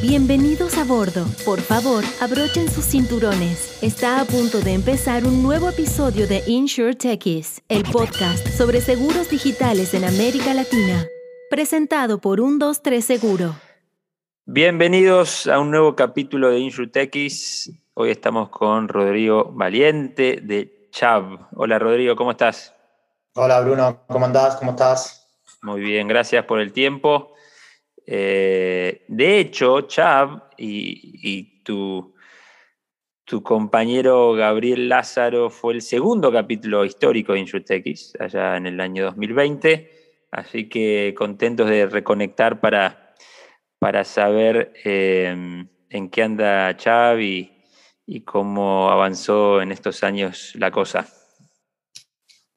Bienvenidos a bordo. Por favor, abrochen sus cinturones. Está a punto de empezar un nuevo episodio de Insure Techies, el podcast sobre seguros digitales en América Latina. Presentado por 123 Seguro. Bienvenidos a un nuevo capítulo de Insure Techies. Hoy estamos con Rodrigo Valiente de Chav. Hola Rodrigo, ¿cómo estás? Hola Bruno, ¿cómo andás? ¿Cómo estás? Muy bien, gracias por el tiempo. Eh, de hecho, Chav y, tu, compañero Gabriel Lázaro fue el segundo capítulo histórico de InsurTechis, allá en el año 2020. Así que contentos de reconectar para, para saber eh, en qué anda Chav y cómo avanzó en estos años la cosa.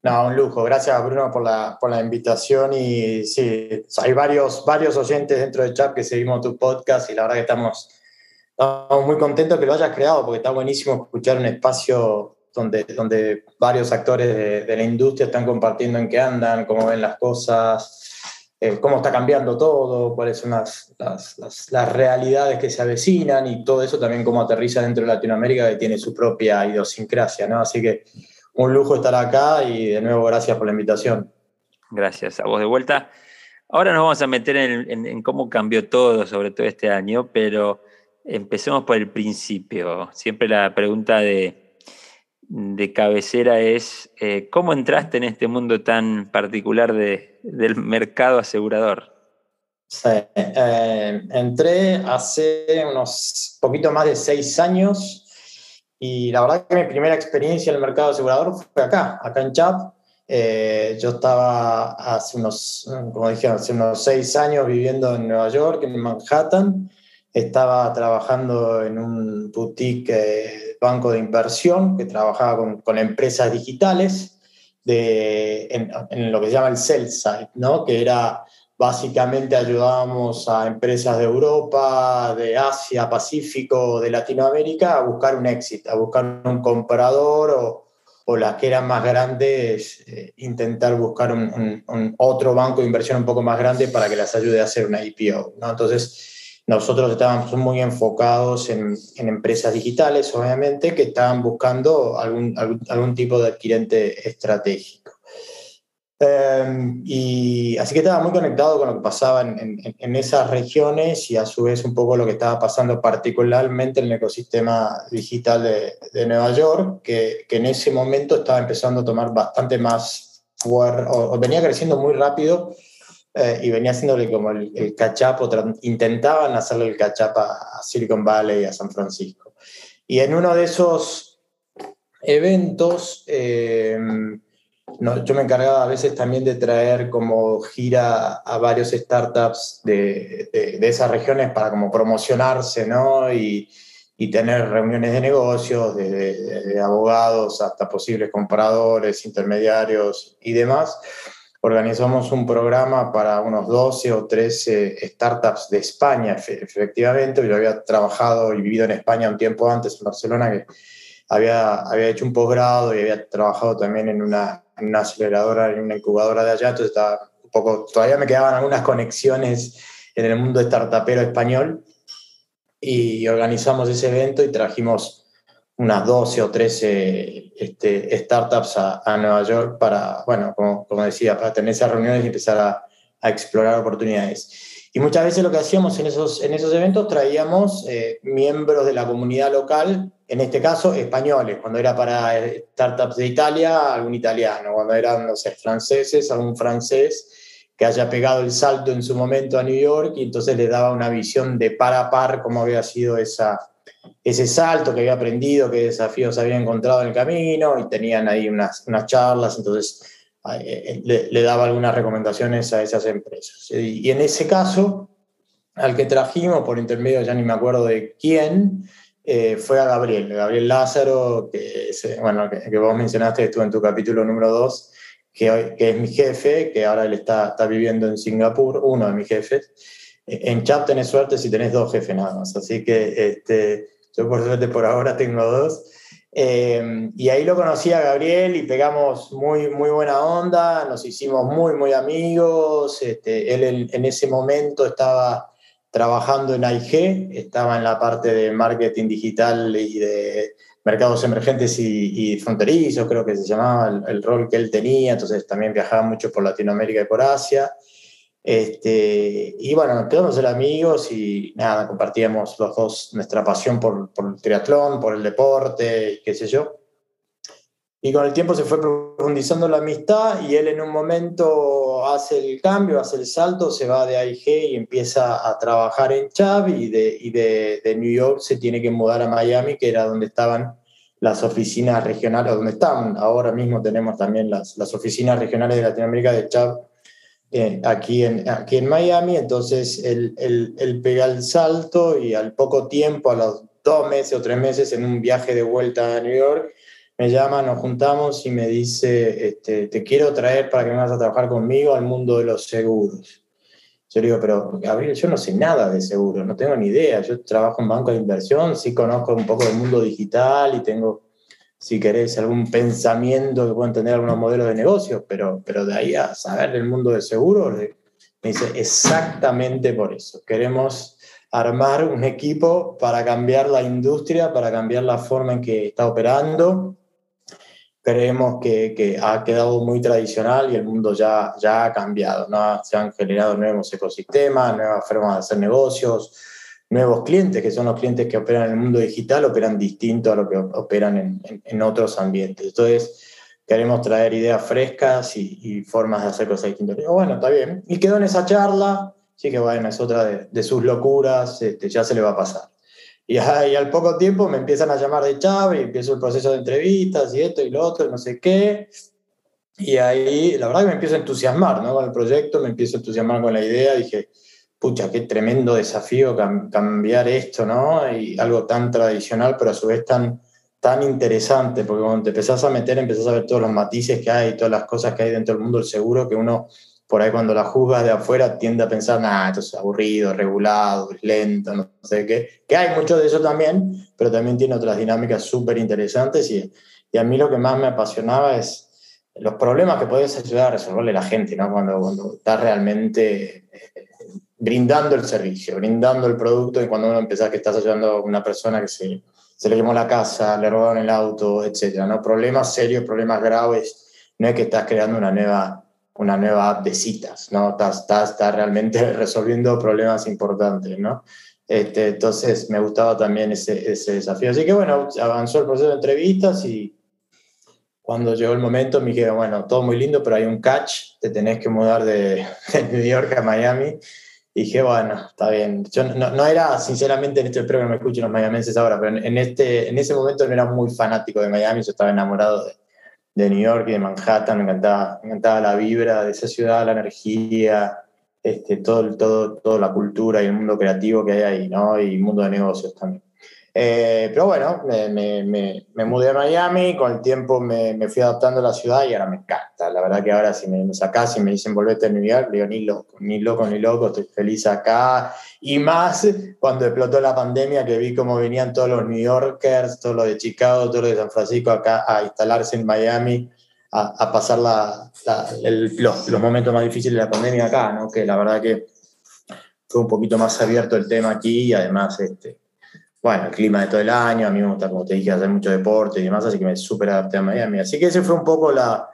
No, un lujo. Gracias, Bruno, por la, por la invitación. Y sí, hay varios, varios oyentes dentro de chat que seguimos tu podcast y la verdad que estamos, estamos muy contentos que lo hayas creado porque está buenísimo escuchar un espacio donde, donde varios actores de, la industria están compartiendo en qué andan, cómo ven las cosas, eh, cómo está cambiando todo, cuáles son las, las, las, realidades que se avecinan y todo eso también cómo aterriza dentro de Latinoamérica que tiene su propia idiosincrasia, ¿no? Así que un lujo estar acá y de nuevo gracias por la invitación. Gracias a vos de vuelta. Ahora nos vamos a meter en, cómo cambió todo, sobre todo este año, pero empecemos por el principio. Siempre la pregunta de, de cabecera es, eh, ¿cómo entraste en este mundo tan particular de, del mercado asegurador? Sí, eh, entré hace unos poquito más de seis años y la verdad que mi primera experiencia en el mercado asegurador fue acá, acá en CHAP. Eh, yo estaba hace unos, como dije, hace unos seis años viviendo en Nueva York, en Manhattan. Estaba trabajando en un boutique eh, banco de inversión que trabajaba con, con empresas digitales de, en, en, lo que se llama el sell side, ¿no? que era Básicamente ayudábamos a empresas de Europa, de Asia, Pacífico, de Latinoamérica a buscar un éxito, a buscar un comprador o, las que eran más grandes, eh, intentar buscar un, otro banco de inversión un poco más grande para que las ayude a hacer una IPO. Entonces, nosotros estábamos muy enfocados en, en, empresas digitales, obviamente, que estaban buscando algún, algún, algún tipo de adquirente estratégico. Em, y así que estaba muy conectado con lo que pasaba en, en, esas regiones y a su vez un poco lo que estaba pasando particularmente en el ecosistema digital de, de Nueva York, que, que, en ese momento estaba empezando a tomar bastante más fuerza, o, venía creciendo muy rápido eh, y venía haciéndole como el, el catch-up, o intentaban hacerle el catch-up a, a Silicon Valley y a San Francisco. Y en uno de esos eventos... Eh, yo me encargaba a veces también de traer como gira a varios startups de, de, esas regiones para como promocionarse, ¿no? Y, y tener reuniones de negocios, de, de, abogados hasta posibles compradores, intermediarios y demás. Organizamos un programa para unos 12 o 13 startups de España, efectivamente. Yo había trabajado y vivido en España un tiempo antes, en Barcelona, que había, había hecho un posgrado y había trabajado también en una una aceleradora, en una incubadora de allá, entonces estaba poco, todavía me quedaban algunas conexiones en el mundo startupero español y organizamos ese evento y trajimos unas 12 o 13 este, startups a, a, Nueva York para, bueno, como, como, decía, para tener esas reuniones y empezar a, a explorar oportunidades. Y muchas veces lo que hacíamos en esos, en esos eventos, traíamos eh, miembros de la comunidad local, en este caso españoles, cuando era para eh, startups de Italia, algún italiano, cuando eran, no sé, franceses, algún francés que haya pegado el salto en su momento a New York y entonces le daba una visión de par a par cómo había sido esa, ese salto que había aprendido, qué desafíos había encontrado en el camino y tenían ahí unas, unas charlas, entonces eh, le, daba algunas recomendaciones a esas empresas. Y, en ese caso, al que trajimos por intermedio, ya ni me acuerdo de quién, eh, fue a Gabriel, Gabriel Lázaro, que, bueno, que, vos mencionaste, estuvo en tu capítulo número 2, que, que, es mi jefe, que ahora él está, está viviendo en Singapur, uno de mis jefes. En chat tenés suerte si tenés dos jefes nada más, así que este, yo por suerte por ahora tengo dos. Eh, y ahí lo conocí a Gabriel y pegamos muy, muy buena onda, nos hicimos muy, muy amigos. Este, él en, ese momento estaba trabajando en AIG, estaba en la parte de marketing digital y de mercados emergentes y, fronterizos, creo que se llamaba el, rol que él tenía, entonces también viajaba mucho por Latinoamérica y por Asia. Este, y bueno, nos quedamos ser amigos y nada, compartíamos los dos nuestra pasión por el triatlón, por el deporte, qué sé yo. Y con el tiempo se fue profundizando la amistad y él en un momento hace el cambio, hace el salto, se va de AIG y empieza a trabajar en Chubb y, de, y de, New York se tiene que mudar a Miami, que era donde estaban las oficinas regionales, donde están. Ahora mismo tenemos también las, las oficinas regionales de Latinoamérica de Chubb eh, aquí, en, aquí en Miami. Entonces él, él, él pega el salto y al poco tiempo, a los dos meses o tres meses, en un viaje de vuelta a New York, me llama, nos juntamos y me dice, este, te quiero traer para que vengas a trabajar conmigo al mundo de los seguros. Yo le digo, pero Gabriel, yo no sé nada de seguros, no tengo ni idea. Yo trabajo en banco de inversión, sí conozco un poco del mundo digital y tengo, si querés, algún pensamiento que puedo entender algunos modelos de negocio, pero, pero de ahí a saber del mundo de seguros, me dice, exactamente por eso. Queremos armar un equipo para cambiar la industria, para cambiar la forma en que está operando creemos que, que, ha quedado muy tradicional y el mundo ya, ya ha cambiado. ¿no? Se han generado nuevos ecosistemas, nuevas formas de hacer negocios, nuevos clientes, que son los clientes que operan en el mundo digital, operan distinto a lo que operan en, en, otros ambientes. Entonces, queremos traer ideas frescas y, formas de hacer cosas distintas. Bueno, está bien. Y quedó en esa charla, sí que bueno, es otra de, de sus locuras, este, ya se le va a pasar. Y, al poco tiempo me empiezan a llamar de Chávez y empiezo el proceso de entrevistas y esto y lo otro, no sé qué. Y ahí, la verdad que me empiezo a entusiasmar ¿no? con el proyecto, me empiezo a entusiasmar con la idea. Dije, pucha, qué tremendo desafío cambiar esto, ¿no? Y algo tan tradicional, pero a su vez tan, tan interesante, porque cuando te empezás a meter, empezás a ver todos los matices que hay, todas las cosas que hay dentro del mundo del seguro, que uno por ahí cuando la juzgas de afuera tiende a pensar, nada, esto es aburrido, regulado, lento, no sé qué, que hay mucho de eso también, pero también tiene otras dinámicas súper interesantes y, y, a mí lo que más me apasionaba es los problemas que puedes ayudar a resolverle la gente, ¿no? Cuando, cuando estás realmente eh, brindando el servicio, brindando el producto y cuando uno empieza que estás ayudando a una persona que se, se le quemó la casa, le robaron el auto, etcétera, ¿no? Problemas serios, problemas graves, no es que estás creando una nueva una nueva app de citas, ¿no? Está, está, realmente resolviendo problemas importantes, ¿no? Este, entonces me gustaba también ese, ese, desafío. Así que bueno, avanzó el proceso de entrevistas y cuando llegó el momento me dije, bueno, todo muy lindo, pero hay un catch, te tenés que mudar de, de New York a Miami. Y dije, bueno, está bien. Yo no, era, sinceramente, en este, espero que me escuchen los mayamenses ahora, pero en, este, en ese momento no era muy fanático de Miami, yo estaba enamorado de, de New York y de Manhattan, me encantaba, me encantaba la vibra de esa ciudad, la energía, este, todo, todo, toda la cultura y el mundo creativo que hay ahí, ¿no? Y mundo de negocios también. Eh, pero bueno, me, me, me, mudé a Miami, con el tiempo me, fui adaptando a la ciudad y ahora me encanta. La verdad que ahora si me, sacas y me dicen volvete a New York, digo ni loco, ni loco, ni loco, estoy feliz acá. Y más cuando explotó la pandemia que vi cómo venían todos los New Yorkers, todos los de Chicago, todos los de San Francisco acá a instalarse en Miami, a, a pasar la, los, los, momentos más difíciles de la pandemia acá, ¿no? que la verdad que fue un poquito más abierto el tema aquí y además este, bueno, el clima de todo el año, a mí me gusta, como te dije, hacer mucho deporte y demás, así que me súper adapté a Miami. Así que ese fue un poco la,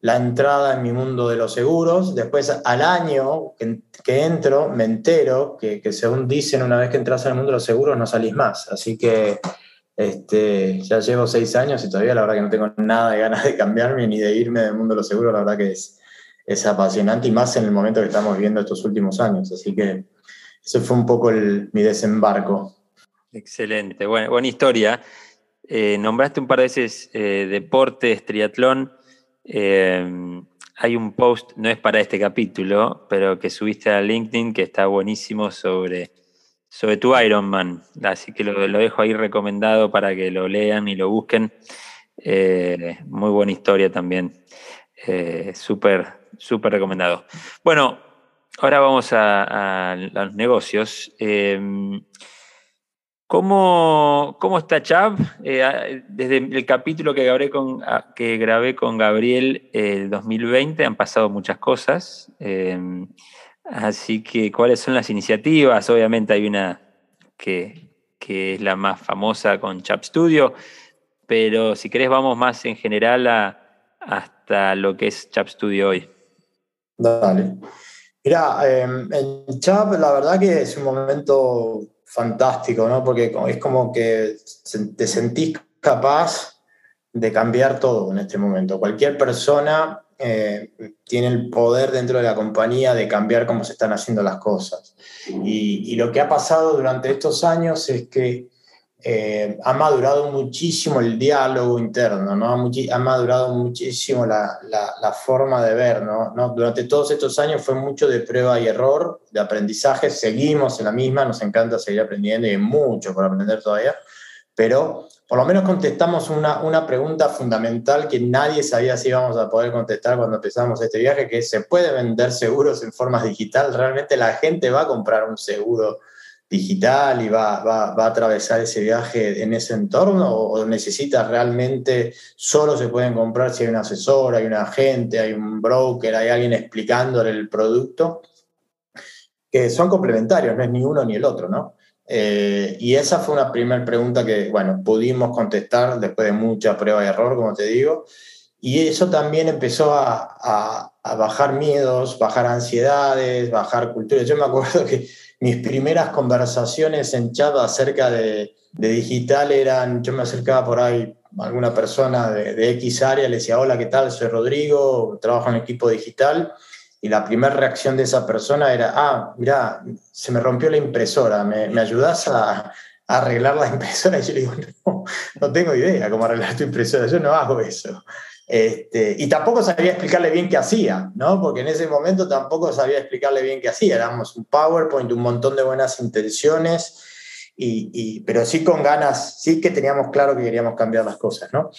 la entrada en mi mundo de los seguros. Después, al año que, que entro, me entero que, que, según dicen, una vez que entras al mundo de los seguros no salís más. Así que este, ya llevo seis años y todavía la verdad que no tengo nada de ganas de cambiarme ni de irme del mundo de los seguros. La verdad que es, es apasionante y más en el momento que estamos viviendo estos últimos años. Así que ese fue un poco el, mi desembarco. Excelente, buena, historia. Eh, nombraste un par de veces eh, deportes, triatlón. Eh, hay un post, no es para este capítulo, pero que subiste a LinkedIn que está buenísimo sobre, sobre tu Ironman. Así que lo, dejo ahí recomendado para que lo lean y lo busquen. muy buena historia también. Súper, súper recomendado. Bueno, ahora vamos a, a los negocios. ¿Cómo, ¿Cómo, está Chav? Eh, desde el capítulo que grabé con, que grabé con Gabriel el 2020 han pasado muchas cosas. Em, Así que, ¿cuáles son las iniciativas? Obviamente hay una que, es la más famosa con Chap Studio, pero si querés vamos más en general hasta lo que es Chap Studio hoy. Dale. Mira, em, en Chap la verdad que es un momento fantástico, ¿no? Porque es como que te sentís capaz de cambiar todo en este momento. Cualquier persona eh, tiene el poder dentro de la compañía de cambiar cómo se están haciendo las cosas. Y, lo que ha pasado durante estos años es que eh, ha madurado muchísimo el diálogo interno, ¿no? ha madurado muchísimo la, forma de ver. ¿no? Durante todos estos años fue mucho de prueba y error, de aprendizaje, seguimos en la misma, nos encanta seguir aprendiendo y hay mucho por aprender todavía, pero por lo menos contestamos una, pregunta fundamental que nadie sabía si íbamos a poder contestar cuando empezamos este viaje, que ¿se puede vender seguros en forma digital? ¿Realmente la gente va a comprar un seguro digital y va, va, va a atravesar ese viaje en ese entorno? ¿O necesita realmente, solo se pueden comprar si hay un asesor, hay un agente, hay un broker, hay alguien explicándole el producto? Que son complementarios, no es ni uno ni el otro, ¿no? Eh, y esa fue una primera pregunta que, bueno, pudimos contestar después de mucha prueba y error, como te digo. Y eso también empezó a, a, bajar miedos, bajar ansiedades, bajar culturas. Yo me acuerdo que mis primeras conversaciones en chat acerca de, digital eran, yo me acercaba por ahí a alguna persona de, de, X área, le decía, hola, ¿qué tal? Soy Rodrigo, trabajo en equipo digital y la primera reacción de esa persona era, ah, mira, se me rompió la impresora, ¿me, me ayudas a, arreglar la impresora? Y yo le digo, no, no tengo idea cómo arreglar tu impresora, yo no hago eso. Este, y tampoco sabía explicarle bien qué hacía, ¿no? Porque en ese momento tampoco sabía explicarle bien qué hacía. Éramos un PowerPoint, un montón de buenas intenciones, y, y, pero sí con ganas, sí que teníamos claro que queríamos cambiar las cosas, ¿no?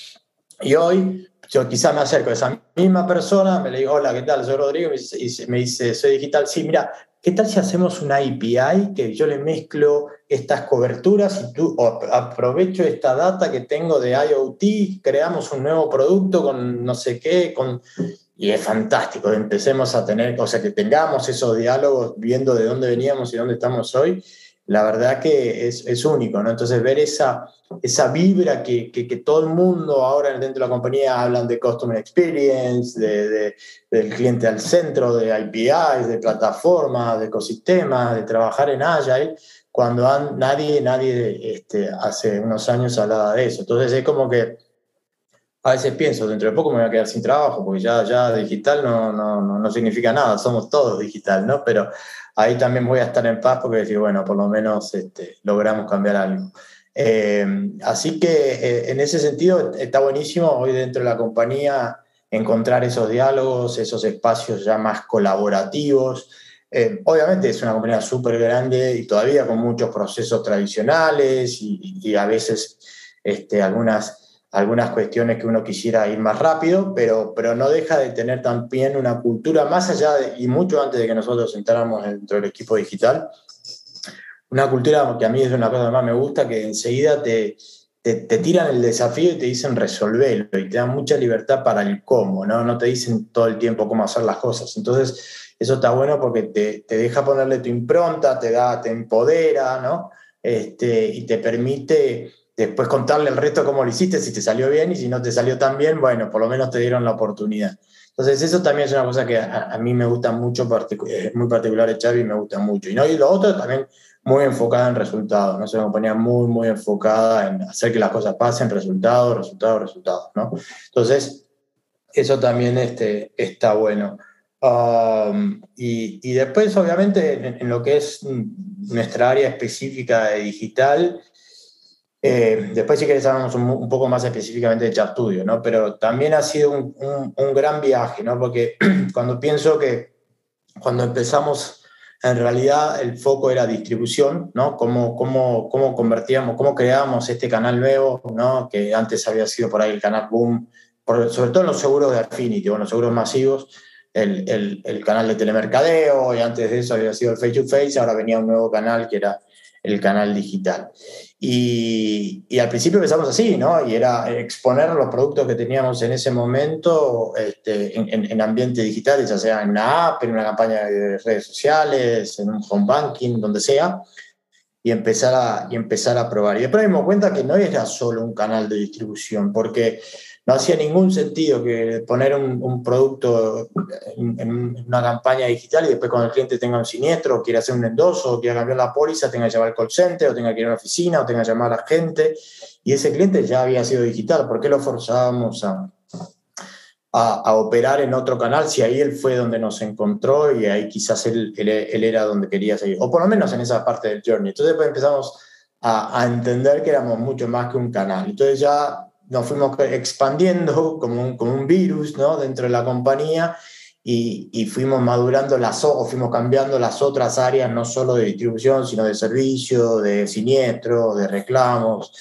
Y hoy yo quizá me acerco a esa misma persona, me le digo, hola, ¿qué tal? Soy Rodrigo, y me dice, soy digital. Sí, mira, ¿qué tal si hacemos una API que yo le mezclo estas coberturas y tú aprovecho esta data que tengo de IoT, creamos un nuevo producto con no sé qué, con... Y es fantástico, empecemos a tener, o sea, que tengamos esos diálogos viendo de dónde veníamos y dónde estamos hoy, la verdad que es, es único, ¿no? Entonces ver esa, esa vibra que, que, todo el mundo ahora dentro de la compañía hablan de Customer Experience, de, del cliente al centro, de IPIs, de plataformas, de ecosistemas, de trabajar en Agile, cuando nadie, nadie este, hace unos años hablaba de eso. Entonces es como que a veces pienso, dentro de poco me voy a quedar sin trabajo, porque ya, ya digital no, no, no, no significa nada, somos todos digital, ¿no? Pero ahí también voy a estar en paz porque decir, bueno, por lo menos este, logramos cambiar algo. Eh, así que eh, en ese sentido está buenísimo hoy dentro de la compañía encontrar esos diálogos, esos espacios ya más colaborativos. Eh, obviamente es una compañía súper grande y todavía con muchos procesos tradicionales y, a veces este, algunas, algunas cuestiones que uno quisiera ir más rápido, pero, pero no deja de tener también una cultura más allá y mucho antes de que nosotros entráramos dentro del equipo digital, una cultura que a mí es una cosa que más me gusta, que enseguida te, te, tiran el desafío y te dicen resolverlo y te dan mucha libertad para el cómo, ¿no? No te dicen todo el tiempo cómo hacer las cosas. Entonces, eso está bueno porque te, te deja ponerle tu impronta, te da, te empodera, ¿no? Este, y te permite después contarle el resto cómo lo hiciste, si te salió bien y si no te salió tan bien, bueno, por lo menos te dieron la oportunidad. Entonces, eso también es una cosa que a, mí me gusta mucho, es muy particular de Xavi me gusta mucho. Y, ¿no? y lo otro también muy enfocada en resultados, ¿no? Es una compañía muy, muy enfocada en hacer que las cosas pasen, resultados, resultados, resultados, ¿no? Entonces, eso también este, está bueno. Um, y, y, después, obviamente, en, lo que es nuestra área específica de digital, eh, después si querés hablamos un, poco más específicamente de Chat Studio, ¿no? Pero también ha sido un, un, un gran viaje, ¿no? Porque cuando pienso que cuando empezamos en realidad el foco era distribución, ¿no? Cómo, cómo, cómo convertíamos, cómo creábamos este canal nuevo, ¿no? Que antes había sido por ahí el canal Boom, sobre todo en los seguros de Affinity o en los seguros masivos, el, el, canal de telemercadeo y antes de eso había sido el face to face, ahora venía un nuevo canal que era el canal digital. Y, y, al principio empezamos así, ¿no? Y era exponer los productos que teníamos en ese momento este, en, en, digital, ya sea en una app, en una campaña de redes sociales, en un home banking, donde sea, y empezar a, y empezar a probar. Y después me dimos cuenta que no era solo un canal de distribución, porque no hacía ningún sentido que poner un, producto en, una campaña digital y después cuando el cliente tenga un siniestro, o quiera hacer un endoso, o quiera cambiar la póliza, tenga que llamar al call center, o tenga que ir a la oficina, o tenga que llamar a la gente. Y ese cliente ya había sido digital. ¿Por qué lo forzábamos a, a, operar en otro canal si ahí él fue donde nos encontró y ahí quizás él, él, era donde quería seguir? O por lo menos en esa parte del journey. Entonces después empezamos a, a entender que éramos mucho más que un canal. Entonces ya nos fuimos expandiendo como un, como un virus ¿no? dentro de la compañía y, y, fuimos madurando las o fuimos cambiando las otras áreas, no solo de distribución, sino de servicio, de siniestro, de reclamos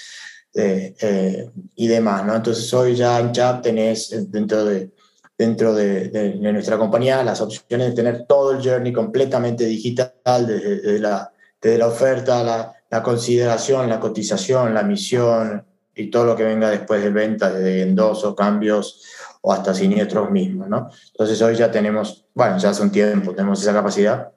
eh, y demás. ¿no? Entonces hoy ya en Chat tenés dentro de, dentro de, de, nuestra compañía las opciones de tener todo el journey completamente digital, desde, la, desde la oferta, la, la consideración, la cotización, la misión, y todo lo que venga después de venta, desde endosos, cambios o hasta siniestros mismos, ¿no? Entonces hoy ya tenemos, bueno, ya hace un tiempo tenemos esa capacidad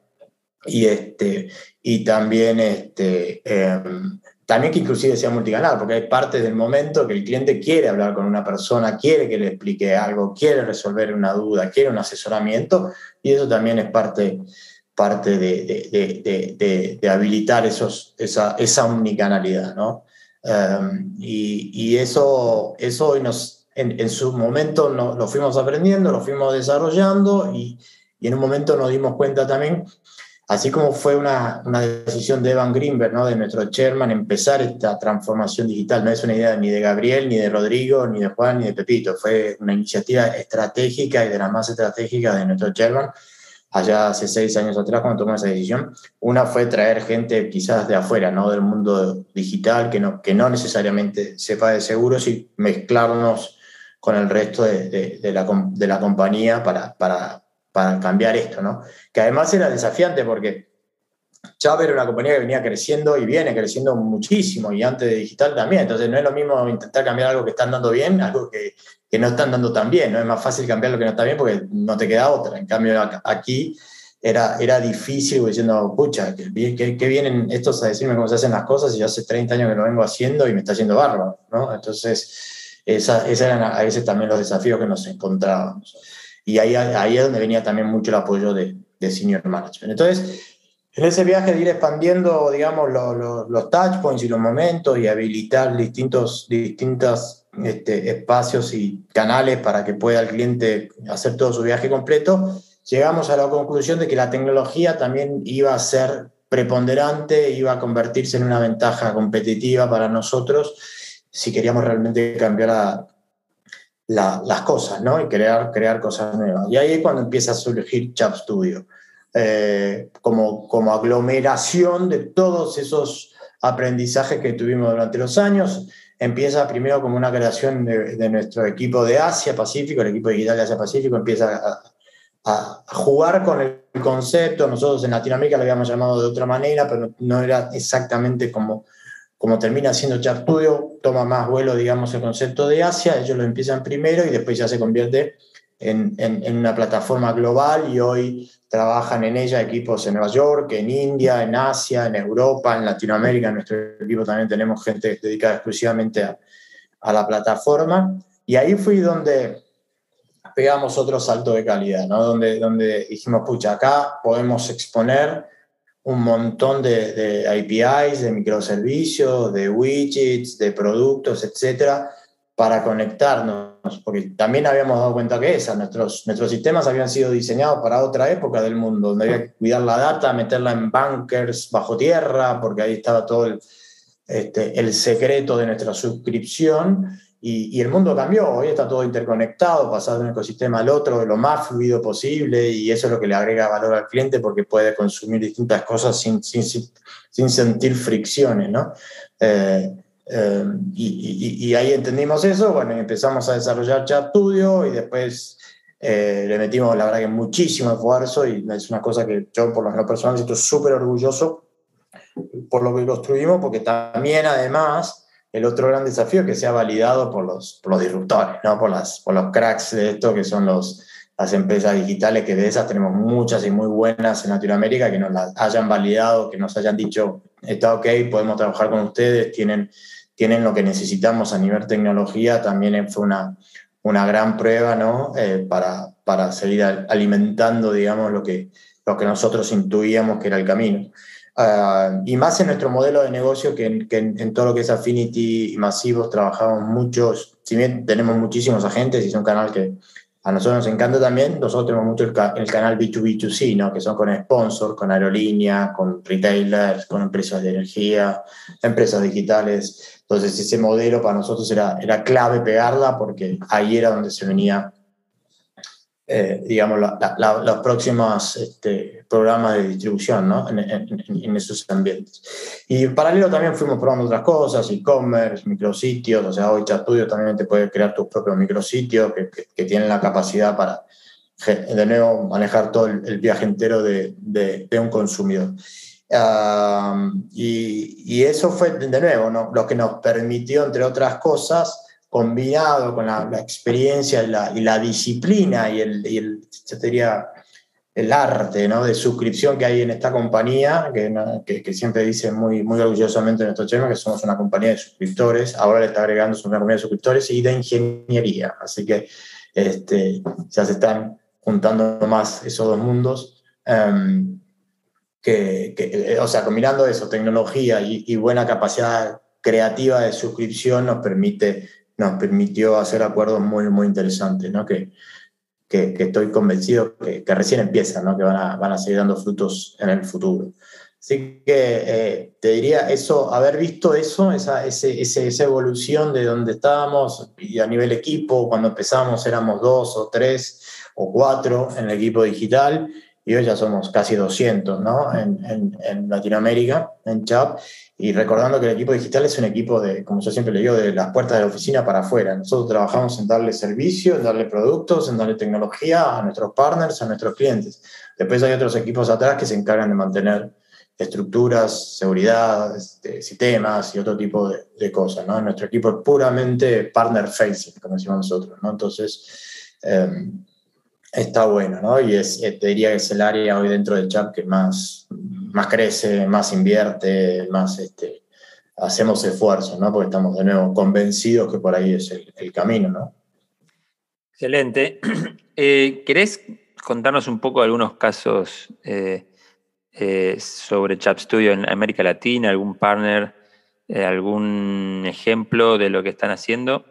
y, este, y también, este, em, también que inclusive sea multicanal, porque hay partes del momento que el cliente quiere hablar con una persona, quiere que le explique algo, quiere resolver una duda, quiere un asesoramiento y eso también es parte, parte de, de, de, habilitar esos, esa, esa ¿no? Em, y, eso, eso nos, en, su momento no, lo fuimos aprendiendo, lo fuimos desarrollando y, y, en un momento nos dimos cuenta también, así como fue una, una, decisión de Evan Greenberg, ¿no? de nuestro chairman, empezar esta transformación digital. No es una idea ni de Gabriel, ni de Rodrigo, ni de Juan, ni de Pepito. Fue una iniciativa estratégica y de las más estratégicas de nuestro chairman allá hace seis años atrás cuando tomamos esa decisión. Una fue traer gente quizás de afuera, ¿no? del mundo digital, que no, que no necesariamente sepa de seguros y mezclarnos con el resto de, de, la, de la, compañía para, para, para, cambiar esto, ¿no? Que además era desafiante porque Chávez era una compañía que venía creciendo y viene creciendo muchísimo y antes de digital también, entonces no es lo mismo intentar cambiar algo que está andando bien, algo que, que no están dando tan bien, ¿no? Es más fácil cambiar lo que no está bien porque no te queda otra. En cambio, aquí era, era difícil diciendo, pucha, que, que, vienen estos a decirme cómo se hacen las cosas y yo hace 30 años que lo vengo haciendo y me está haciendo bárbaro, ¿no? Entonces, esos eran a veces también los desafíos que nos encontrábamos. Y ahí, ahí es donde venía también mucho el apoyo de, de Senior Management. Entonces, en ese viaje de ir expandiendo, digamos, los, touch points y los momentos y habilitar distintos, este, espacios y canales para que pueda el cliente hacer todo su viaje completo, llegamos a la conclusión de que la tecnología también iba a ser preponderante, iba a convertirse en una ventaja competitiva para nosotros si queríamos realmente cambiar las cosas, ¿no? Y crear, crear cosas nuevas. Y ahí es cuando empieza a surgir Chap Studio, eh, como, como aglomeración de todos esos aprendizajes que tuvimos durante los años empieza primero como una creación de, nuestro equipo de Asia-Pacífico, el equipo digital de Asia-Pacífico empieza a, jugar con el concepto. Nosotros en Latinoamérica lo habíamos llamado de otra manera, pero no era exactamente como, como termina siendo Chat. Toma más vuelo, digamos, el concepto de Asia. Ellos lo empiezan primero y después ya se convierte en, en una plataforma global y hoy trabajan en ella equipos en Nueva York, en India, en Asia, en Europa, en Latinoamérica. En nuestro equipo también tenemos gente dedicada exclusivamente a, la plataforma. Y ahí fui donde pegamos otro salto de calidad, ¿no? donde, donde dijimos, pucha, acá podemos exponer un montón de, de APIs, de microservicios, de widgets, de productos, etcétera, para conectarnos, porque también habíamos dado cuenta que esa, nuestros, nuestros sistemas habían sido diseñados para otra época del mundo, donde había que cuidar la data, meterla en bunkers bajo tierra, porque ahí estaba todo el, este, el secreto de nuestra suscripción, y, el mundo cambió, hoy está todo interconectado, pasado de un ecosistema al otro, lo más fluido posible, y eso es lo que le agrega valor al cliente porque puede consumir distintas cosas sin, sin, sin sentir fricciones, ¿no? Eh, Em, y, ahí entendimos eso, bueno, empezamos a desarrollar Chat Studio y después Eh, le metimos, la verdad, que muchísimo esfuerzo y es una cosa que yo, por lo personal, estoy súper orgulloso por lo que construimos, porque también, además, el otro gran desafío es que sea validado por los, por los disruptores, ¿no? por, las, por los cracks de esto, que son los, las empresas digitales, que de esas tenemos muchas y muy buenas en Latinoamérica, que nos las hayan validado, que nos hayan dicho, está ok, podemos trabajar con ustedes, tienen, tienen lo que necesitamos a nivel tecnología, también fue una, una gran prueba ¿no? Eh, para, para seguir alimentando, digamos, lo que, lo que nosotros intuíamos que era el camino. Ah, y más en nuestro modelo de negocio que, en, que en, todo lo que es Affinity y masivos trabajamos muchos, si bien tenemos muchísimos agentes y es un canal que a nosotros nos encanta también, nosotros tenemos mucho el, canal B2B2C, ¿no? que son con sponsors, con aerolíneas, con retailers, con empresas de energía, empresas digitales. Entonces ese modelo para nosotros era, era clave pegarla porque ahí era donde se venía eh, digamos, los próximos este, programas de distribución ¿no? en, en, esos ambientes. Y en paralelo también fuimos probando otras cosas, e-commerce, micrositios, o sea, hoy Studio también te puede crear tus propios micrositios que, que, tienen la capacidad para, de nuevo, manejar todo el, viaje entero de, de, de un consumidor. y, y, eso fue, de nuevo, ¿no? lo que nos permitió, entre otras cosas, combinado con la, experiencia y la, y la, disciplina y el, y el, yo diría, el arte ¿no? de suscripción que hay en esta compañía, que, que, siempre dice muy, muy orgullosamente nuestro chema que somos una compañía de suscriptores, ahora le está agregando una compañía de suscriptores y de ingeniería, así que este, ya se están juntando más esos dos mundos. Em, que, que, o sea, combinando eso, tecnología y, y buena capacidad creativa de suscripción nos permite nos permitió hacer acuerdos muy, muy interesantes, ¿no? que, que, estoy convencido que, recién empiezan, ¿no? que van a, van a seguir dando frutos en el futuro. Así que eh, te diría eso, haber visto eso, esa, ese, esa evolución de donde estábamos y a nivel equipo, cuando empezamos éramos dos o tres o cuatro en el equipo digital y hoy ya somos casi 200 ¿no? en, en, en Latinoamérica, en CHAP, y recordando que el equipo digital es un equipo de, como yo siempre le digo, de las puertas de la oficina para afuera. Nosotros trabajamos en darle servicio, en darle productos, en darle tecnología a nuestros partners, a nuestros clientes. Después hay otros equipos atrás que se encargan de mantener estructuras, seguridad, este, sistemas y otro tipo de, de, cosas. ¿no? Nuestro equipo es puramente partner facing, como decimos nosotros. ¿no? Entonces, eh, está bueno, ¿no? Y es, eh, te diría que es el área hoy dentro del chat que más, más crece, más invierte, más este, hacemos esfuerzos, ¿no? Porque estamos de nuevo convencidos que por ahí es el, camino, ¿no? Excelente. Eh, ¿Querés contarnos un poco algunos casos eh, sobre Chap Studio en América Latina, algún partner, algún ejemplo de lo que están haciendo?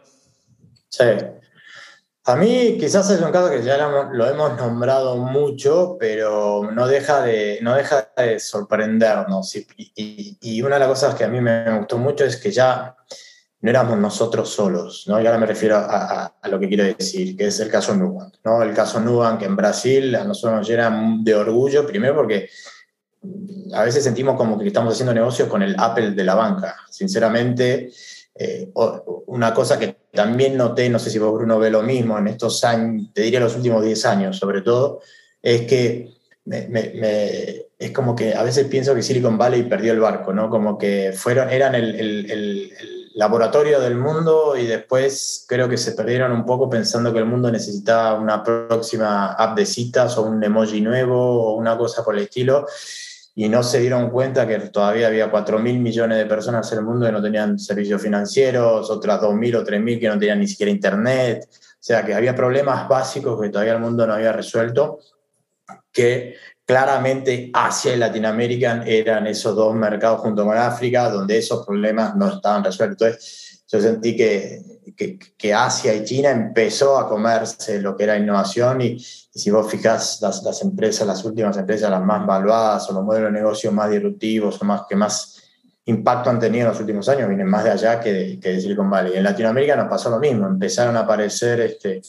Sí. A mí quizás es un caso que ya lo hemos nombrado mucho, pero no deja de, no deja de sorprendernos. Y, una de las cosas que a mí me gustó mucho es que ya no éramos nosotros solos, ¿no? Y ahora me refiero a, a, lo que quiero decir, que es el caso Nubank, ¿no? El caso Nubank en Brasil a nosotros nos llena de orgullo, primero porque a veces sentimos como que estamos haciendo negocios con el Apple de la banca. Sinceramente, eh, una cosa que también noté, no sé si vos Bruno ve lo mismo en estos años, te diría los últimos 10 años sobre todo, es que es como que a veces pienso que Silicon Valley perdió el barco, ¿no? Como que fueron, eran el, el, el, laboratorio del mundo y después creo que se perdieron un poco pensando que el mundo necesitaba una próxima app de citas o un emoji nuevo o una cosa por el estilo y no se dieron cuenta que todavía había 4 mil millones de personas en el mundo que no tenían servicios financieros, otras 2 mil o 3 mil que no tenían ni siquiera internet. O sea, que había problemas básicos que todavía el mundo no había resuelto, que claramente Asia y Latinoamérica eran esos dos mercados junto con África, donde esos problemas no estaban resueltos. Entonces, yo sentí que, que, que Asia y China empezó a comerse lo que era innovación y, y si vos fijás las, las, empresas, las últimas empresas, las más valuadas o los modelos de negocio más disruptivos o más que más impacto han tenido en los últimos años, vienen más de allá que de, que de Silicon Valley. En Latinoamérica nos pasó lo mismo, empezaron a aparecer este,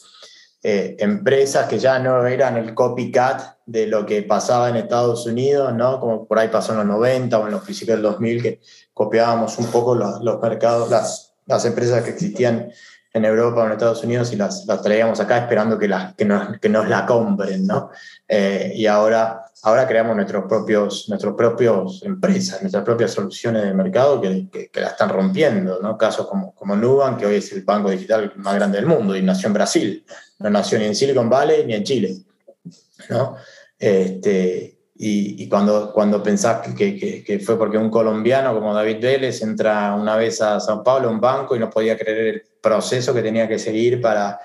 eh, empresas que ya no eran el copycat de lo que pasaba en Estados Unidos, ¿no? como por ahí pasó en los 90 o en los principios del 2000, que copiábamos un poco los, los mercados, las, las empresas que existían en Europa o en Estados Unidos y las, las traíamos acá esperando que, las, que, nos, que nos la compren, ¿no? Eh, y ahora, ahora creamos nuestros propios, nuestros propios empresas, nuestras propias soluciones de mercado que, que, la están rompiendo, ¿no? Casos como, como Nubank, que hoy es el banco digital más grande del mundo y nació en Brasil, no nació ni en Silicon Valley ni en Chile, ¿no? Este, y, cuando, cuando pensás que, que, fue porque un colombiano como David Vélez entra una vez a Sao Paulo, a un banco, y no podía creer el proceso que tenía que seguir para,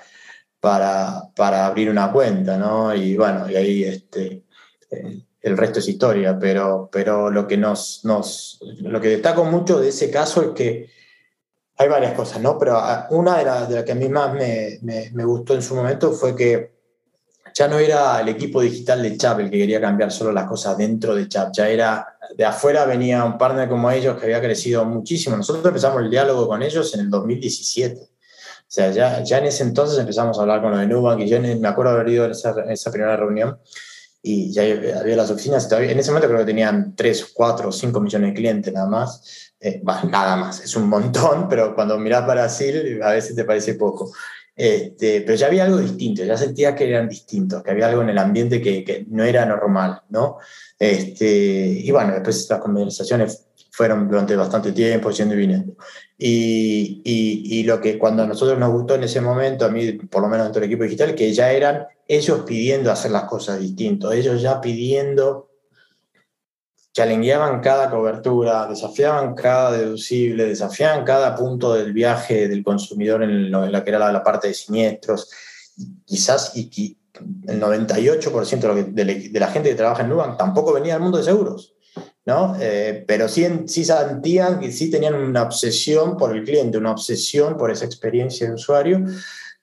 para, para abrir una cuenta, ¿no? Y bueno, y ahí este, eh, el resto es historia, pero, pero lo, que nos, nos, lo que destaco mucho de ese caso es que hay varias cosas, ¿no? Pero ah, una de las de que a mí más me, me, me gustó en su momento fue que ya no era el equipo digital de Chap el que quería cambiar solo las cosas dentro de Chap, ya era de afuera venía un partner como ellos que había crecido muchísimo. Nosotros empezamos el diálogo con ellos en el 2017. O sea, ya, ya en ese entonces empezamos a hablar con los de Nubank y yo me acuerdo haber ido en esa, primera reunión y ya había las oficinas. en ese momento creo que tenían 3, 4, 5 millones de clientes nada más. Eh, nada más, es un montón, pero cuando miras Brasil a veces te parece poco. Este, pero ya había algo distinto, ya sentía que eran distintos, que había algo en el ambiente que, que no era normal, ¿no? Este, y bueno, después estas conversaciones fueron durante bastante tiempo, yendo y viniendo. Y, y, y, lo que cuando a nosotros nos gustó en ese momento, a mí, por lo menos dentro del equipo digital, que ya eran ellos pidiendo hacer las cosas distintos, ellos ya pidiendo challengeaban cada cobertura, desafiaban cada deducible, desafiaban cada punto del viaje del consumidor en, la que era la, parte de siniestros. Quizás y, el 98% de, la gente que trabaja en Nubank tampoco venía del mundo de seguros, ¿no? Eh, pero sí, sí sentían que sí tenían una obsesión por el cliente, una obsesión por esa experiencia de usuario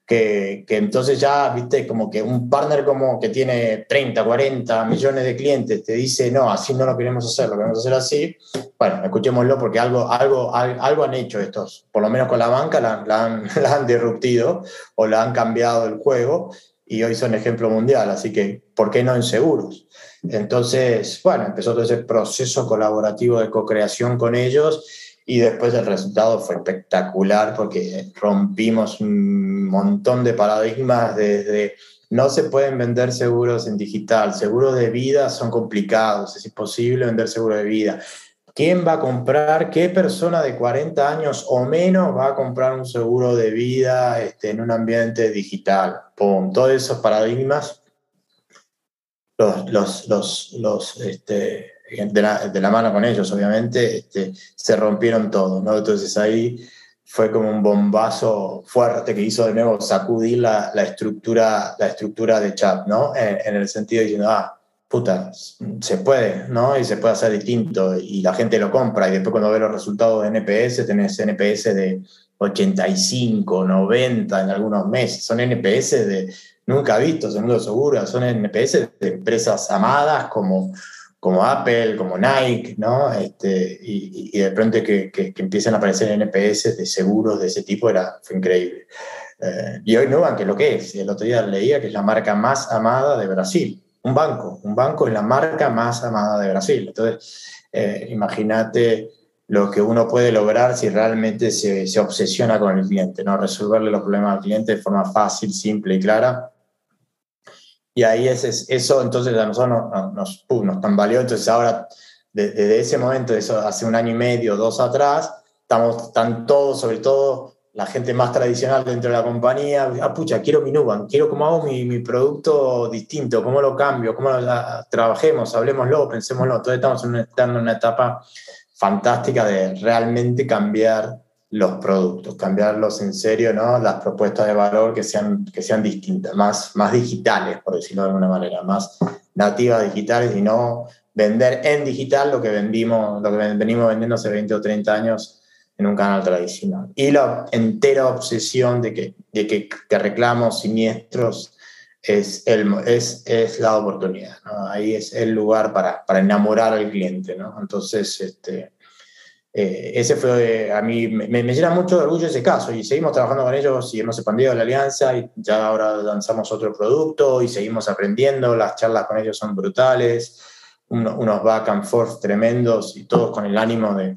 que, que, entonces ya, viste, como que un partner como que tiene 30, 40 millones de clientes te dice, no, así no lo queremos hacer, lo queremos hacer así, bueno, escuchémoslo porque algo, algo, algo han hecho estos, por lo menos con la banca la, la, han, la han disruptido o la han cambiado el juego y hoy son ejemplo mundial, así que, ¿por qué no en seguros? Entonces, bueno, empezó todo ese proceso colaborativo de co-creación con ellos y después el resultado fue espectacular porque rompimos montón de paradigmas desde no se pueden vender seguros en digital, seguros de vida son complicados, es imposible vender seguro de vida. ¿Quién va a comprar? ¿Qué persona de 40 años o menos va a comprar un seguro de vida este, en un ambiente digital? Todos esos paradigmas los, los, los este, de la, de la, mano con ellos, obviamente, este, se rompieron todos, ¿no? Entonces ahí fue como un bombazo fuerte que hizo de nuevo sacudir la, la estructura, la estructura de chat, ¿no? En, el sentido de diciendo, ah, puta, se puede, ¿no? Y se puede hacer distinto y la gente lo compra y después cuando ve los resultados de NPS, tenés NPS de 85, 90 en algunos meses, son NPS de nunca vistos en mundo seguro, son NPS de empresas amadas como como Apple, como Nike, ¿no? Este, y, y, de pronto que, que, que, empiezan a aparecer NPS de seguros de ese tipo era, fue increíble. Eh, y hoy Nubank, que lo que es, el otro día leía que es la marca más amada de Brasil. Un banco, un banco es la marca más amada de Brasil. Entonces, eh, imagínate lo que uno puede lograr si realmente se, se, obsesiona con el cliente, ¿no? Resolverle los problemas al cliente de forma fácil, simple y clara y ahí es, eso, entonces a nosotros nos, nos, nos tambaleó. Entonces ahora, desde ese momento, eso hace un año y medio, dos atrás, estamos, están todos, sobre todo la gente más tradicional dentro de la compañía, ah, pucha, quiero mi Nubank, quiero cómo hago mi, mi, producto distinto, cómo lo cambio, cómo lo, trabajemos, hablemoslo, pensémoslo. Entonces estamos en en una etapa fantástica de realmente cambiar los productos, cambiarlos en serio, ¿no? Las propuestas de valor que sean, que sean distintas, más, más digitales, por decirlo de alguna manera, más nativas digitales y no vender en digital lo que vendimos, lo que venimos vendiendo hace 20 o 30 años en un canal tradicional. Y la entera obsesión de que, de que, reclamos siniestros es, el, es, es la oportunidad. Ahí es el lugar para, para enamorar al cliente, ¿no? Entonces, este, eh, ese fue, a mí me, me, llena mucho de orgullo ese caso y seguimos trabajando con ellos y hemos expandido la alianza y ya ahora lanzamos otro producto y seguimos aprendiendo, las charlas con ellos son brutales, unos back and forth tremendos y todos con el ánimo de,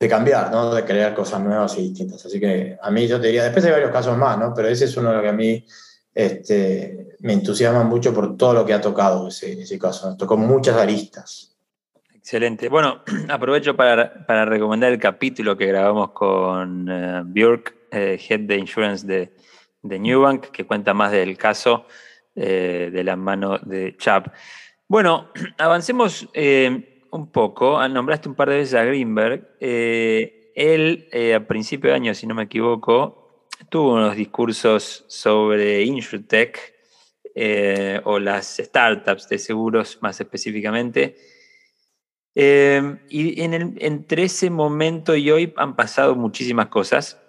de cambiar, ¿no? De crear cosas nuevas y distintas. Así que a mí yo te diría, después hay varios casos más, ¿no? Pero ese es uno de los que a mí este, me entusiasma mucho por todo lo que ha tocado ese, ese caso. Nos tocó muchas aristas. Excelente. Bueno, aprovecho para, para recomendar el capítulo que grabamos con uh, Björk, eh, Head de Insurance de, de Newbank, que cuenta más del caso eh, de la mano de Chap. Bueno, avancemos eh, un poco. Ah, nombraste un par de veces a Greenberg. Eh, él, a principio de año, si no me equivoco, tuvo unos discursos sobre InsurTech o las startups de seguros más específicamente. Y entre ese momento y hoy han pasado muchísimas cosas.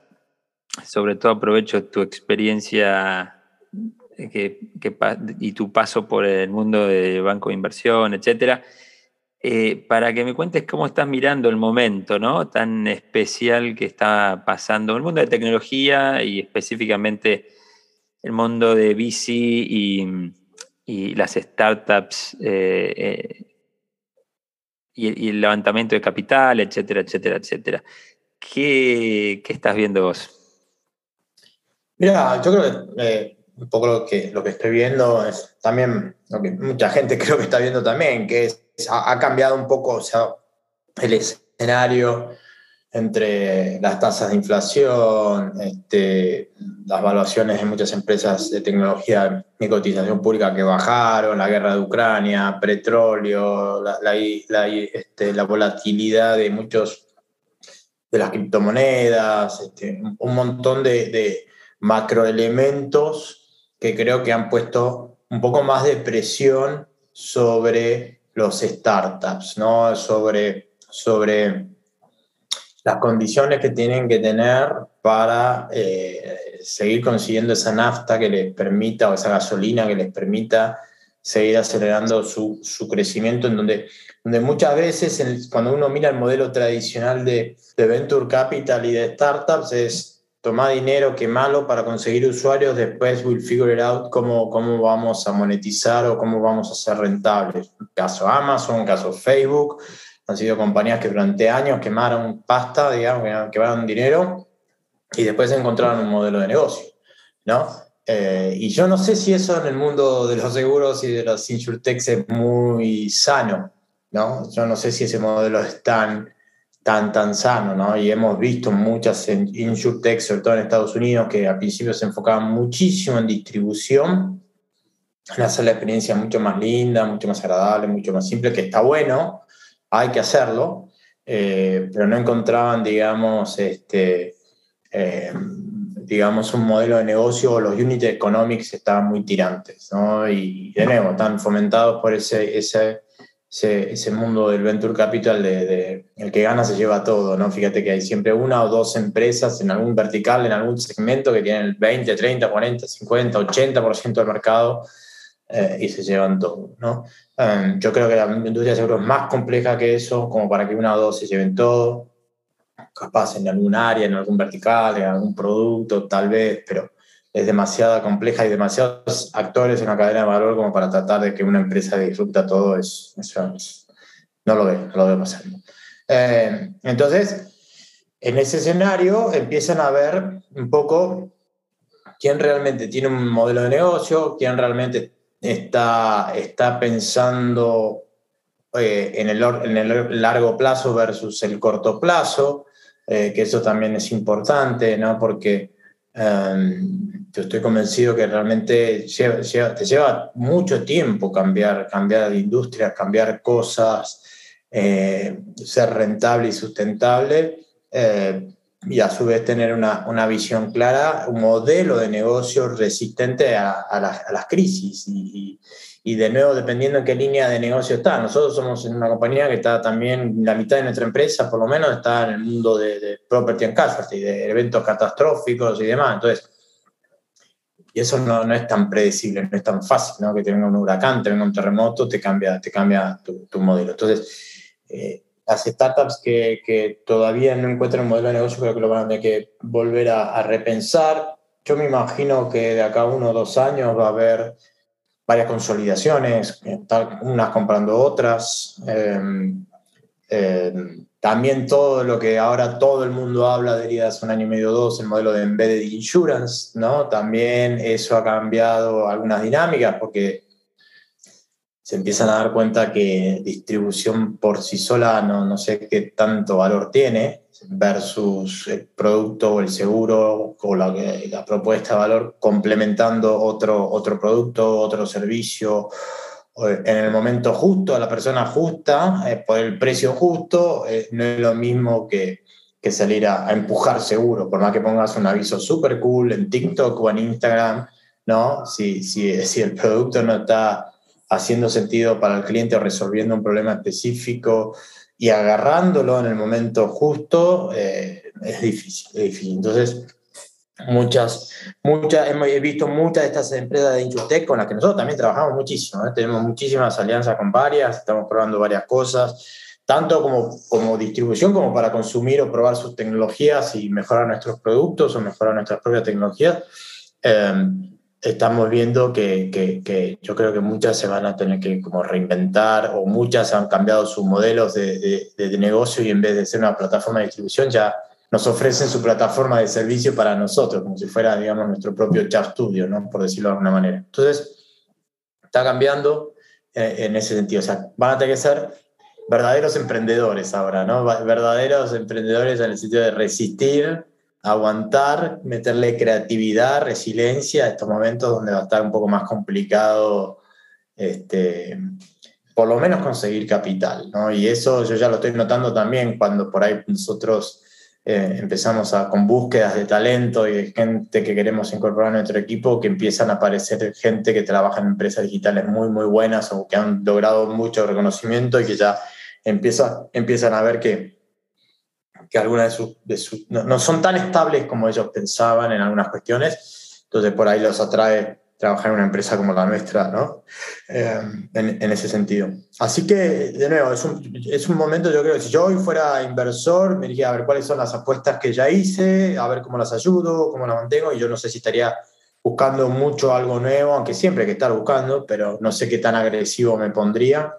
Sobre todo aprovecho tu experiencia que, y tu paso por el mundo de banco de inversión, etcétera, eh, para que me cuentes cómo estás mirando el momento ¿no? tan especial que está pasando el mundo de tecnología y específicamente el mundo de VC y, las startups eh, eh, y, el levantamiento de capital, etcétera, etcétera, etcétera. ¿Qué, qué estás viendo vos? Mira, yo creo que un poco lo que, lo que estoy viendo es también lo que mucha gente creo que está viendo también, que es, ha, cambiado un poco o sea, el escenario entre las tasas de inflación, este, las valuaciones de muchas empresas de tecnología de cotización pública que bajaron, la guerra de Ucrania, petróleo, la, este, la volatilidad de muchos de las criptomonedas, este, un montón de, de macroelementos que creo que han puesto un poco más de presión sobre los startups, ¿no? sobre, sobre las condiciones que tienen que tener para eh, seguir consiguiendo esa nafta que les permita, o esa gasolina que les permita seguir acelerando su, su crecimiento, en donde, donde muchas veces cuando uno mira el modelo tradicional de, de venture capital y de startups es toma dinero, quemalo para conseguir usuarios, después we'll figure it out cómo, cómo vamos a monetizar o cómo vamos a ser rentables. Caso Amazon, caso Facebook, han sido compañías que durante años quemaron pasta, digamos, quemaron dinero y después encontraron un modelo de negocio, ¿no? Eh, y yo no sé si eso en el mundo de los seguros y de los insurtechs es muy sano, ¿no? Yo no sé si ese modelo es tan tan, tan sano, ¿no? Y hemos visto muchas insurtech, sobre todo en Estados Unidos, que al principio se enfocaban muchísimo en distribución, en hacer la experiencia mucho más linda, mucho más agradable, mucho más simple, que está bueno, hay que hacerlo, eh, pero no encontraban, digamos, este, eh, digamos, un modelo de negocio, los unit economics estaban muy tirantes, ¿no? Y de nuevo, están fomentados por ese, ese ese, mundo del venture capital de, el que gana se lleva todo, ¿no? Fíjate que hay siempre una o dos empresas en algún vertical, en algún segmento que tienen el 20, 30, 40, 50, 80% del mercado eh, y se llevan todo, ¿no? Um, yo creo que la industria de seguros es más compleja que eso, como para que una o dos se lleven todo, capaz en algún área, en algún vertical, en algún producto, tal vez, pero es demasiado compleja y demasiados actores en la cadena de valor como para tratar de que una empresa disfruta todo, es, no lo veo, no lo veo pasando. Eh, entonces, en ese escenario empiezan a ver un poco quién realmente tiene un modelo de negocio, quién realmente está, está pensando eh, en, el, en, el, largo plazo versus el corto plazo, eh, que eso también es importante, ¿no? Porque yo estoy convencido que realmente te lleva mucho tiempo cambiar, cambiar de industria, cambiar cosas, eh, ser rentable y sustentable y a su vez tener una, una, visión clara, un modelo de negocio resistente a, a, las crisis. Y, y, de nuevo, dependiendo en qué línea de negocio está. Nosotros somos una compañía que está también, la mitad de nuestra empresa por lo menos está en el mundo de, de property and casualty, de eventos catastróficos y demás. Entonces, y eso no, no, es tan predecible, no es tan fácil, ¿no? Que te venga un huracán, te venga un terremoto, te cambia, te cambia tu, tu modelo. Entonces, eh, las startups que, que, todavía no encuentran un modelo de negocio creo que lo van a tener que volver a, a, repensar. Yo me imagino que de acá a uno o dos años va a haber varias consolidaciones, unas comprando otras. Eh, Eh, también todo lo que ahora todo el mundo habla de hace un año y medio dos, el modelo de embedded insurance, ¿no? También eso ha cambiado algunas dinámicas porque se empiezan a dar cuenta que distribución por sí sola no, no sé qué tanto valor tiene versus el producto o el seguro o la, propuesta de valor complementando otro, otro producto, otro servicio en el momento justo, a la persona justa, eh, por el precio justo, eh, no es lo mismo que, que salir a, empujar seguro, por más que pongas un aviso súper cool en TikTok o en Instagram, ¿no? Si, si, si el producto no está haciendo sentido para el cliente o resolviendo un problema específico y agarrándolo en el momento justo, eh, es difícil, es difícil. Entonces, muchas, muchas, hemos visto muchas de estas empresas de InsurTech con las que nosotros también trabajamos muchísimo. ¿eh? Tenemos muchísimas alianzas con varias, estamos probando varias cosas, tanto como, como distribución como para consumir o probar sus tecnologías y mejorar nuestros productos o mejorar nuestras propias tecnologías. Em, estamos viendo que, yo creo que muchas se van a tener que como reinventar o muchas han cambiado sus modelos de, de, de negocio y en vez de ser una plataforma de distribución ya nos ofrecen su plataforma de servicio para nosotros, como si fuera, digamos, nuestro propio chat studio, ¿no? por decirlo de alguna manera. Entonces, está cambiando eh, en ese sentido. O sea, van a tener que ser verdaderos emprendedores ahora, ¿no? Verdaderos emprendedores en el sentido de resistir, aguantar, meterle creatividad, resiliencia a estos momentos donde va a estar un poco más complicado, este, por lo menos conseguir capital, ¿no? Y eso yo ya lo estoy notando también cuando por ahí nosotros eh, empezamos a, con búsquedas de talento y de gente que queremos incorporar a nuestro equipo, que empiezan a aparecer gente que trabaja en empresas digitales muy, muy buenas o que han logrado mucho reconocimiento y que ya empieza, empiezan a ver que, que algunas de sus... no, no son tan estables como ellos pensaban en algunas cuestiones, entonces por ahí los atrae trabajar en una empresa como la nuestra, ¿no? Eh, en, en, ese sentido. Así que, de nuevo, es un, es un, momento, yo creo que si yo hoy fuera inversor, me diría a ver cuáles son las apuestas que ya hice, a ver cómo las ayudo, cómo las mantengo, y yo no sé si estaría buscando mucho algo nuevo, aunque siempre hay que estar buscando, pero no sé qué tan agresivo me pondría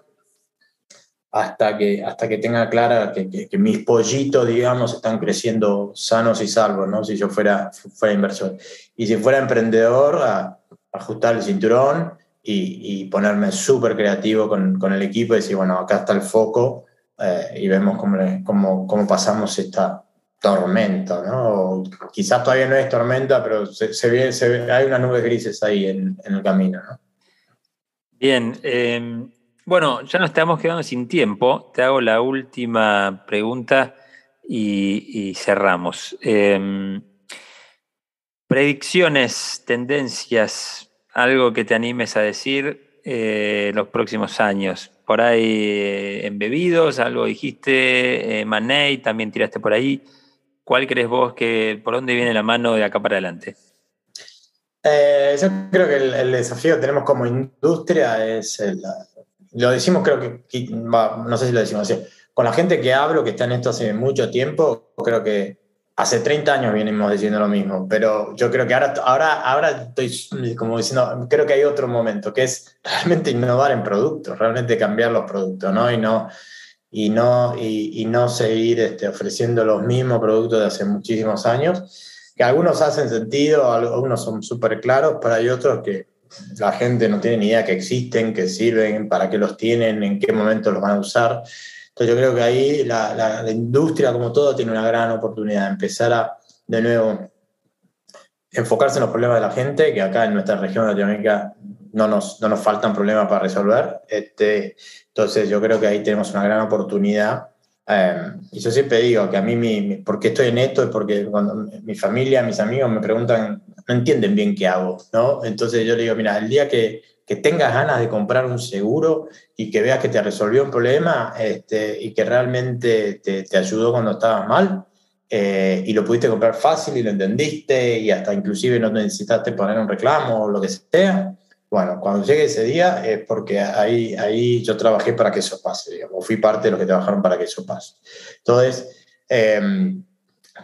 hasta que, hasta que tenga clara que, que, mis pollitos, digamos, están creciendo sanos y salvos, ¿no? Si yo fuera, fuera inversor. Y si fuera emprendedor, a, ajustar el cinturón y, ponerme súper creativo con, con, el equipo y decir, bueno, acá está el foco eh, y vemos cómo, cómo, cómo, pasamos esta tormenta, ¿no? quizás todavía no es tormenta, pero se, se, ve, se hay unas nubes grises ahí en, en el camino, ¿no? Bien, eh, bueno, ya nos estamos quedando sin tiempo. Te hago la última pregunta y, cerramos. Eh, predicciones, tendencias, algo que te animes a decir eh, los próximos años. Por ahí eh, en algo dijiste, eh, Manei, también tiraste por ahí. ¿Cuál crees vos que, por dónde viene la mano de acá para adelante? Eh, yo creo que el, el, desafío que tenemos como industria es, el, lo decimos creo que, no sé si lo decimos así, con la gente que hablo, que está en esto hace mucho tiempo, creo que hace 30 años venimos diciendo lo mismo, pero yo creo que ahora, ahora, ahora estoy como diciendo, creo que hay otro momento, que es realmente innovar en productos, realmente cambiar los productos, ¿no? Y no, y no, y, y no seguir este, ofreciendo los mismos productos de hace muchísimos años, que algunos hacen sentido, algunos son súper claros, pero hay otros que la gente no tiene ni idea que existen, que sirven, para qué los tienen, en qué momento los van a usar. Entonces yo creo que ahí la, industria como todo tiene una gran oportunidad de empezar a, de nuevo, enfocarse en los problemas de la gente, que acá en nuestra región de Latinoamérica no nos, no nos faltan problemas para resolver. Este, entonces yo creo que ahí tenemos una gran oportunidad. Eh, y yo siempre digo que a mí, mi, mi, ¿por qué estoy en esto? Es porque cuando mi familia, mis amigos me preguntan, no entienden bien qué hago, ¿no? Entonces yo le digo, mira, el día que que tengas ganas de comprar un seguro y que veas que te resolvió un problema este, y que realmente te, te ayudó cuando estabas mal eh, y lo pudiste comprar fácil y lo entendiste y hasta inclusive no necesitaste poner un reclamo o lo que sea. Bueno, cuando llegue ese día es porque ahí, ahí yo trabajé para que eso pase, digamos, fui parte de los que trabajaron para que eso pase. Entonces, eh,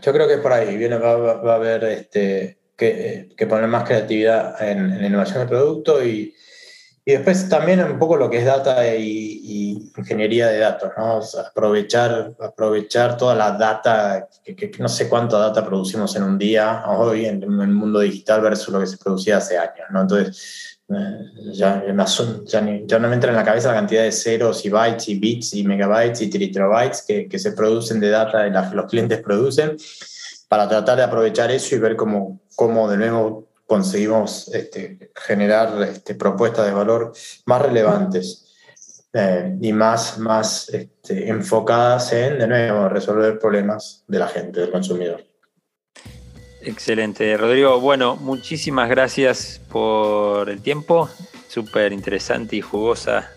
yo creo que por ahí viene, va, va a haber este, que, que, poner más creatividad en, en la innovación del producto y, Y después también un poco lo que es data y, ingeniería de datos, ¿no? aprovechar, aprovechar toda la data, que, no sé cuánta data producimos en un día hoy en, el mundo digital versus lo que se producía hace años, ¿no? Entonces, eh, ya, ya, no me entra en la cabeza la cantidad de ceros y bytes y bits y megabytes y terabytes que, que se producen de data y los clientes producen para tratar de aprovechar eso y ver cómo, cómo de nuevo conseguimos este, generar este, propuestas de valor más relevantes eh, y más, más este, enfocadas en, de nuevo, resolver problemas de la gente, del consumidor. Excelente, Rodrigo. Bueno, muchísimas gracias por el tiempo. Súper interesante y jugosa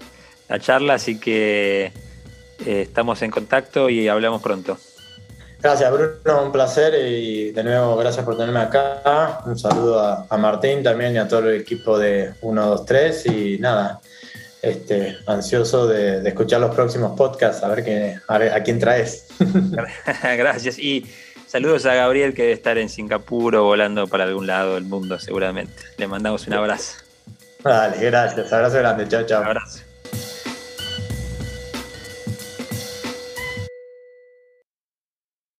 la charla, así que eh, estamos en contacto y hablamos pronto. Gracias, Bruno, un placer y de nuevo gracias por tenerme acá. Un saludo a, Martín también y a todo el equipo de 123 y nada, este, ansioso de, escuchar los próximos podcasts, a ver, qué, a, quién traes. gracias y saludos a Gabriel que debe estar en Singapur o volando para algún lado del mundo seguramente. Le mandamos un abrazo. Vale, gracias, abrazo grande, chao, chao. Un abrazo.